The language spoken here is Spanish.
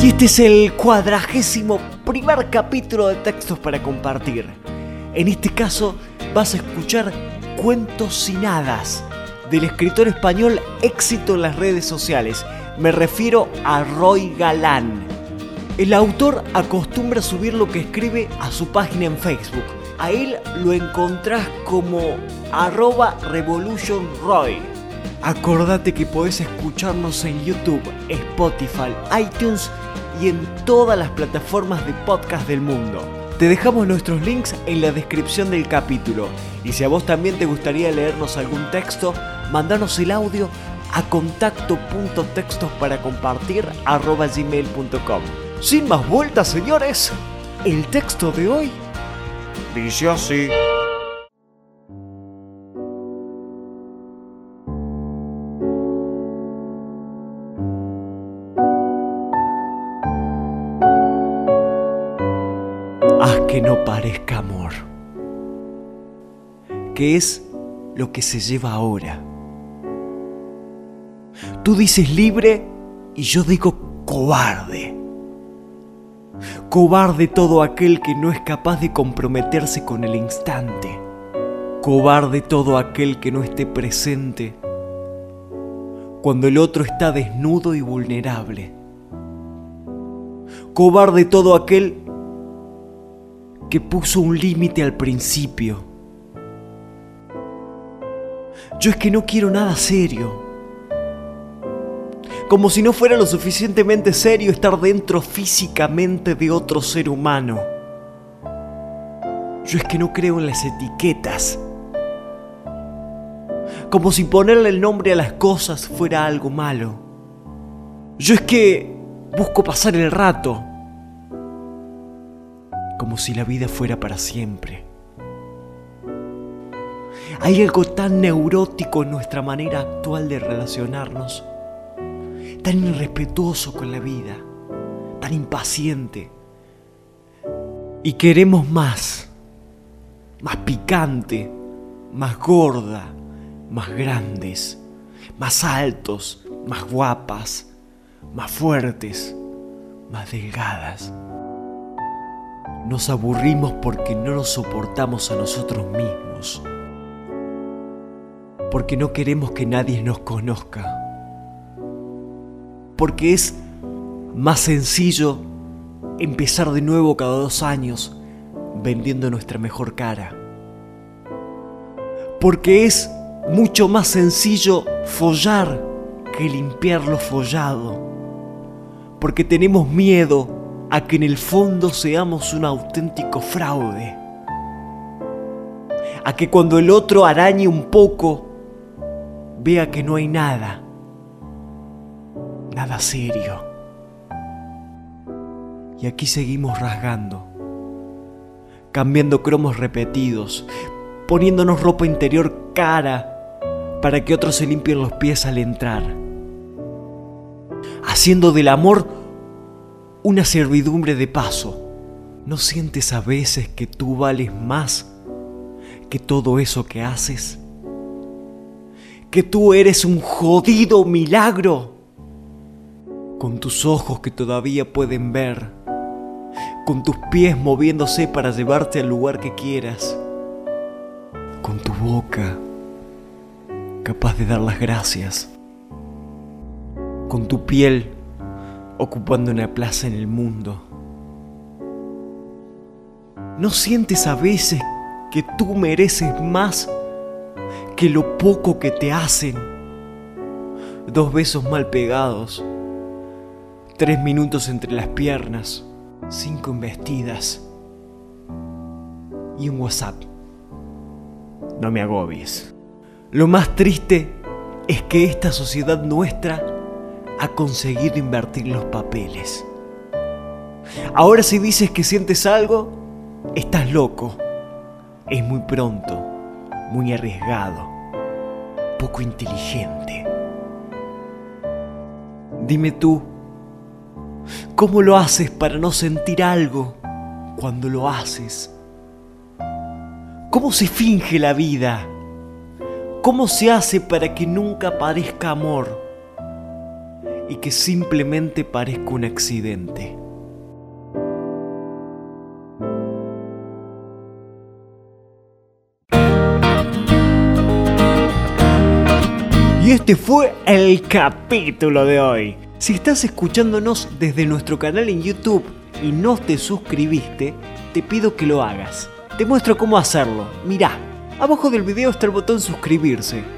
Y este es el cuadragésimo primer capítulo de textos para compartir. En este caso vas a escuchar Cuentos sin hadas del escritor español éxito en las redes sociales. Me refiero a Roy Galán. El autor acostumbra subir lo que escribe a su página en Facebook. A él lo encontrás como arroba revolutionroy. Acordate que podés escucharnos en YouTube, Spotify, iTunes y en todas las plataformas de podcast del mundo. Te dejamos nuestros links en la descripción del capítulo. Y si a vos también te gustaría leernos algún texto, mandanos el audio a contacto.textos para compartir. Sin más vueltas, señores, el texto de hoy dice así. Que no parezca amor. ¿Qué es lo que se lleva ahora? Tú dices libre y yo digo cobarde. Cobarde todo aquel que no es capaz de comprometerse con el instante. Cobarde todo aquel que no esté presente cuando el otro está desnudo y vulnerable. Cobarde todo aquel que puso un límite al principio. Yo es que no quiero nada serio. Como si no fuera lo suficientemente serio estar dentro físicamente de otro ser humano. Yo es que no creo en las etiquetas. Como si ponerle el nombre a las cosas fuera algo malo. Yo es que busco pasar el rato como si la vida fuera para siempre. Hay algo tan neurótico en nuestra manera actual de relacionarnos, tan irrespetuoso con la vida, tan impaciente. Y queremos más, más picante, más gorda, más grandes, más altos, más guapas, más fuertes, más delgadas. Nos aburrimos porque no nos soportamos a nosotros mismos. Porque no queremos que nadie nos conozca. Porque es más sencillo empezar de nuevo cada dos años vendiendo nuestra mejor cara. Porque es mucho más sencillo follar que limpiar lo follado. Porque tenemos miedo a que en el fondo seamos un auténtico fraude. A que cuando el otro arañe un poco, vea que no hay nada. Nada serio. Y aquí seguimos rasgando, cambiando cromos repetidos, poniéndonos ropa interior cara para que otros se limpien los pies al entrar. Haciendo del amor una servidumbre de paso. ¿No sientes a veces que tú vales más que todo eso que haces? ¿Que tú eres un jodido milagro? Con tus ojos que todavía pueden ver, con tus pies moviéndose para llevarte al lugar que quieras, con tu boca capaz de dar las gracias, con tu piel ocupando una plaza en el mundo. ¿No sientes a veces que tú mereces más que lo poco que te hacen? Dos besos mal pegados, tres minutos entre las piernas, cinco investidas y un WhatsApp. No me agobies. Lo más triste es que esta sociedad nuestra ha conseguido invertir los papeles. Ahora si dices que sientes algo, estás loco. Es muy pronto, muy arriesgado, poco inteligente. Dime tú, ¿cómo lo haces para no sentir algo cuando lo haces? ¿Cómo se finge la vida? ¿Cómo se hace para que nunca parezca amor? Y que simplemente parezca un accidente. Y este fue el capítulo de hoy. Si estás escuchándonos desde nuestro canal en YouTube y no te suscribiste, te pido que lo hagas. Te muestro cómo hacerlo. Mirá, abajo del video está el botón suscribirse.